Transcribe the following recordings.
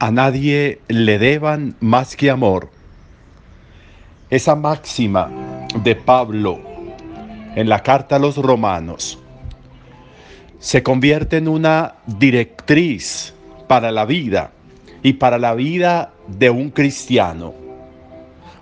a nadie le deban más que amor. Esa máxima de Pablo en la carta a los romanos se convierte en una directriz para la vida y para la vida de un cristiano,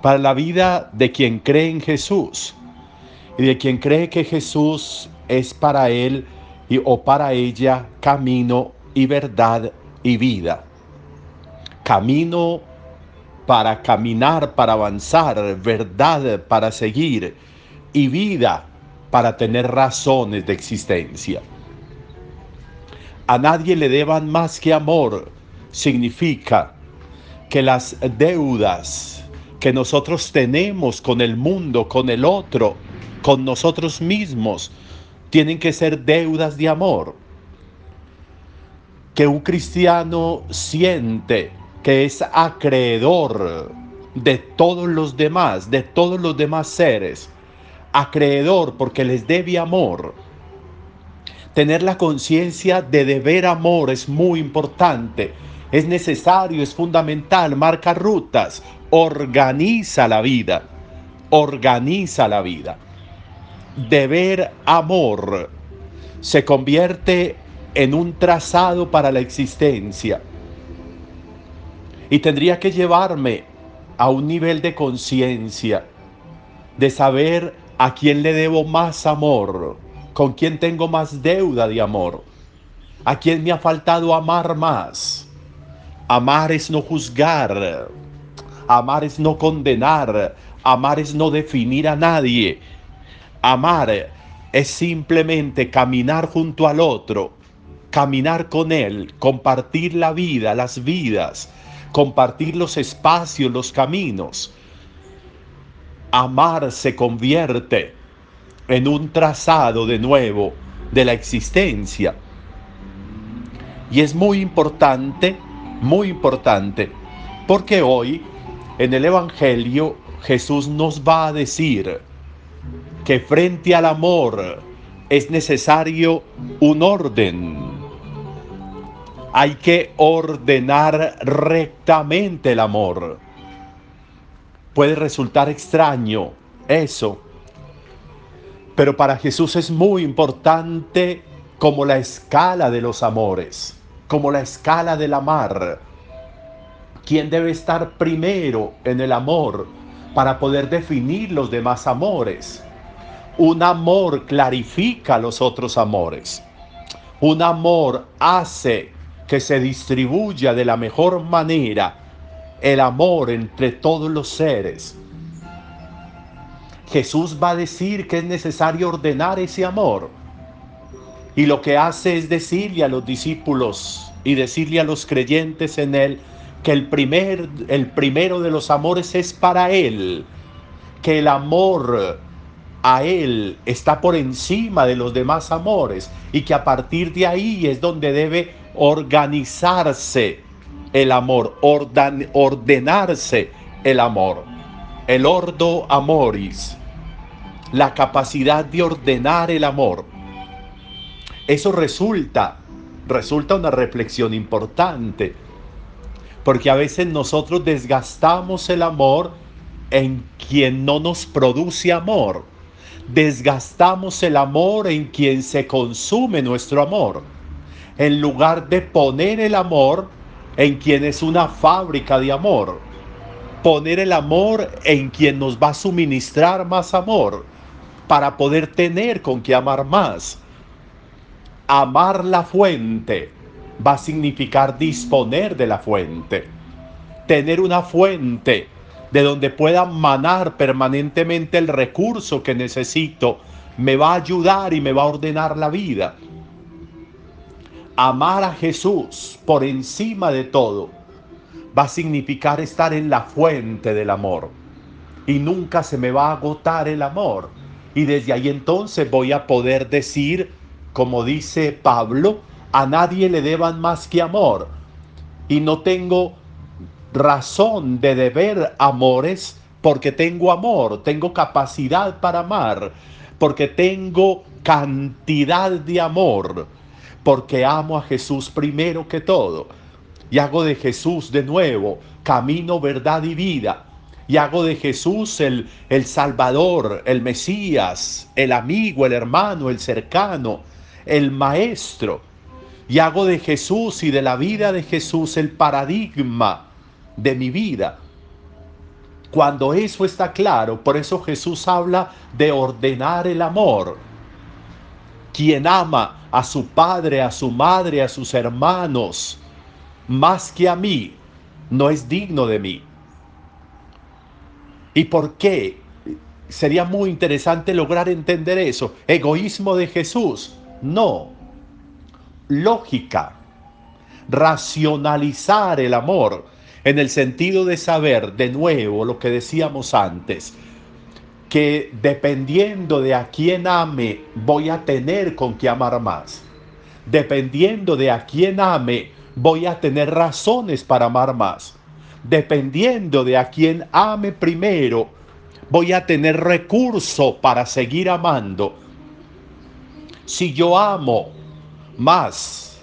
para la vida de quien cree en Jesús y de quien cree que Jesús es para él y, o para ella camino y verdad y vida camino para caminar, para avanzar, verdad para seguir y vida para tener razones de existencia. A nadie le deban más que amor significa que las deudas que nosotros tenemos con el mundo, con el otro, con nosotros mismos, tienen que ser deudas de amor. Que un cristiano siente que es acreedor de todos los demás, de todos los demás seres, acreedor porque les debe amor. Tener la conciencia de deber amor es muy importante, es necesario, es fundamental, marca rutas, organiza la vida, organiza la vida. Deber amor se convierte en un trazado para la existencia y tendría que llevarme a un nivel de conciencia, de saber a quién le debo más amor, con quién tengo más deuda de amor, a quién me ha faltado amar más. Amar es no juzgar, amar es no condenar, amar es no definir a nadie. Amar es simplemente caminar junto al otro, caminar con él, compartir la vida, las vidas, compartir los espacios, los caminos. Amar se convierte en un trazado de nuevo de la existencia. Y es muy importante, muy importante, porque hoy en el Evangelio Jesús nos va a decir que frente al amor es necesario un orden hay que ordenar rectamente el amor. Puede resultar extraño eso, pero para Jesús es muy importante como la escala de los amores, como la escala del amar. ¿Quién debe estar primero en el amor para poder definir los demás amores? Un amor clarifica los otros amores. Un amor hace que se distribuya de la mejor manera el amor entre todos los seres. Jesús va a decir que es necesario ordenar ese amor. Y lo que hace es decirle a los discípulos y decirle a los creyentes en él que el, primer, el primero de los amores es para él, que el amor a él está por encima de los demás amores y que a partir de ahí es donde debe organizarse el amor, ordenarse el amor. El ordo amoris, la capacidad de ordenar el amor. Eso resulta, resulta una reflexión importante, porque a veces nosotros desgastamos el amor en quien no nos produce amor. Desgastamos el amor en quien se consume nuestro amor en lugar de poner el amor en quien es una fábrica de amor. Poner el amor en quien nos va a suministrar más amor para poder tener con qué amar más. Amar la fuente va a significar disponer de la fuente. Tener una fuente de donde pueda manar permanentemente el recurso que necesito me va a ayudar y me va a ordenar la vida amar a Jesús por encima de todo va a significar estar en la fuente del amor. Y nunca se me va a agotar el amor. Y desde ahí entonces voy a poder decir, como dice Pablo, a nadie le deban más que amor. Y no tengo razón de deber amores porque tengo amor, tengo capacidad para amar, porque tengo cantidad de amor porque amo a Jesús primero que todo. y hago de Jesús de nuevo camino, verdad y vida. Y hago de Jesús el, el Salvador, el Mesías, el amigo, el hermano, el cercano, el maestro. Y hago de Jesús y de la vida de Jesús el paradigma de mi vida. Cuando eso está claro, por eso Jesús habla de ordenar el amor. Quien ama a su padre, a su madre, a sus hermanos, más que a mí, no es digno de mí. ¿Y por qué? Sería muy interesante lograr entender eso. ¿Egoísmo de Jesús? No. Lógica. Racionalizar el amor en el sentido de saber de nuevo lo que decíamos antes, que dependiendo de a quién ame, voy a tener con qué amar más. Dependiendo de a quién ame, voy a tener razones para amar más. Dependiendo de a quién ame primero, voy a tener recurso para seguir amando. Si yo amo más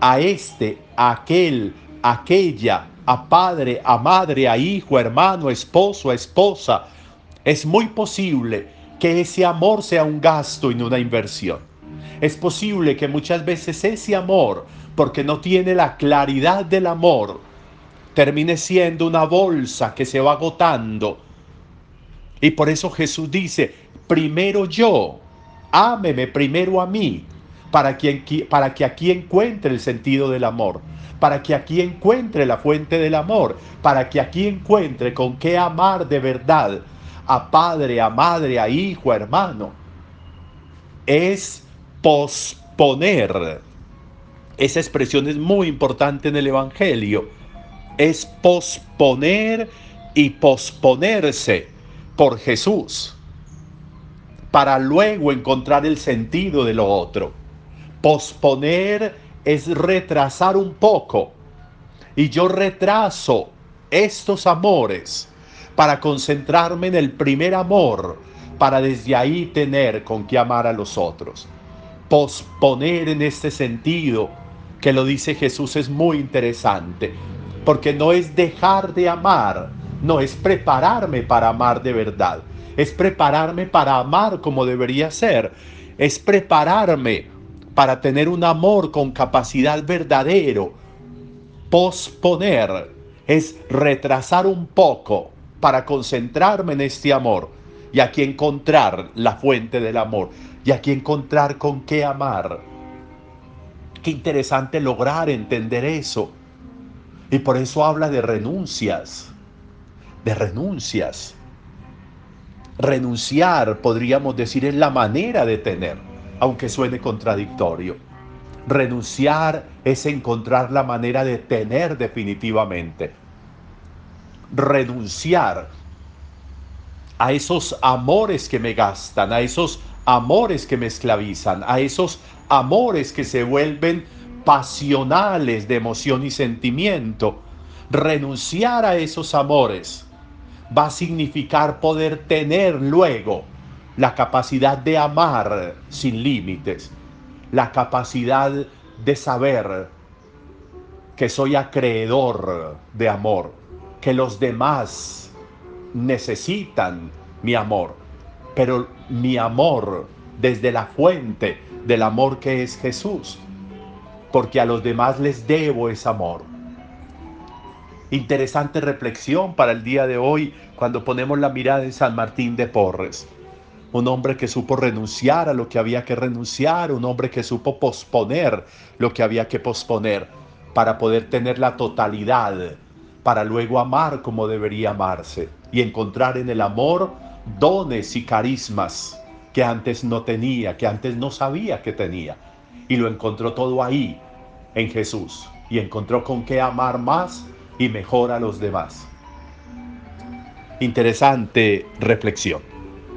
a este, a aquel, aquella, a padre, a madre, a hijo, hermano, esposo, a esposa, es muy posible que ese amor sea un gasto y no una inversión. Es posible que muchas veces ese amor, porque no tiene la claridad del amor, termine siendo una bolsa que se va agotando. Y por eso Jesús dice, primero yo, ámeme primero a mí, para que, para que aquí encuentre el sentido del amor para que aquí encuentre la fuente del amor, para que aquí encuentre con qué amar de verdad a padre, a madre, a hijo, a hermano. Es posponer. Esa expresión es muy importante en el Evangelio. Es posponer y posponerse por Jesús para luego encontrar el sentido de lo otro. Posponer es retrasar un poco. Y yo retraso estos amores para concentrarme en el primer amor, para desde ahí tener con qué amar a los otros. Posponer en este sentido, que lo dice Jesús, es muy interesante, porque no es dejar de amar, no es prepararme para amar de verdad, es prepararme para amar como debería ser, es prepararme para tener un amor con capacidad verdadero. Posponer es retrasar un poco para concentrarme en este amor y aquí encontrar la fuente del amor y aquí encontrar con qué amar. Qué interesante lograr entender eso. Y por eso habla de renuncias, de renuncias. Renunciar, podríamos decir, es la manera de tener aunque suene contradictorio. Renunciar es encontrar la manera de tener definitivamente. Renunciar a esos amores que me gastan, a esos amores que me esclavizan, a esos amores que se vuelven pasionales de emoción y sentimiento. Renunciar a esos amores va a significar poder tener luego la capacidad de amar sin límites, la capacidad de saber que soy acreedor de amor, que los demás necesitan mi amor, pero mi amor desde la fuente del amor que es Jesús, porque a los demás les debo ese amor. Interesante reflexión para el día de hoy cuando ponemos la mirada en San Martín de Porres un hombre que supo renunciar a lo que había que renunciar, un hombre que supo posponer lo que había que posponer para poder tener la totalidad, para luego amar como debería amarse y encontrar en el amor dones y carismas que antes no tenía, que antes no sabía que tenía. Y lo encontró todo ahí, en Jesús, y encontró con qué amar más y mejor a los demás. Interesante reflexión.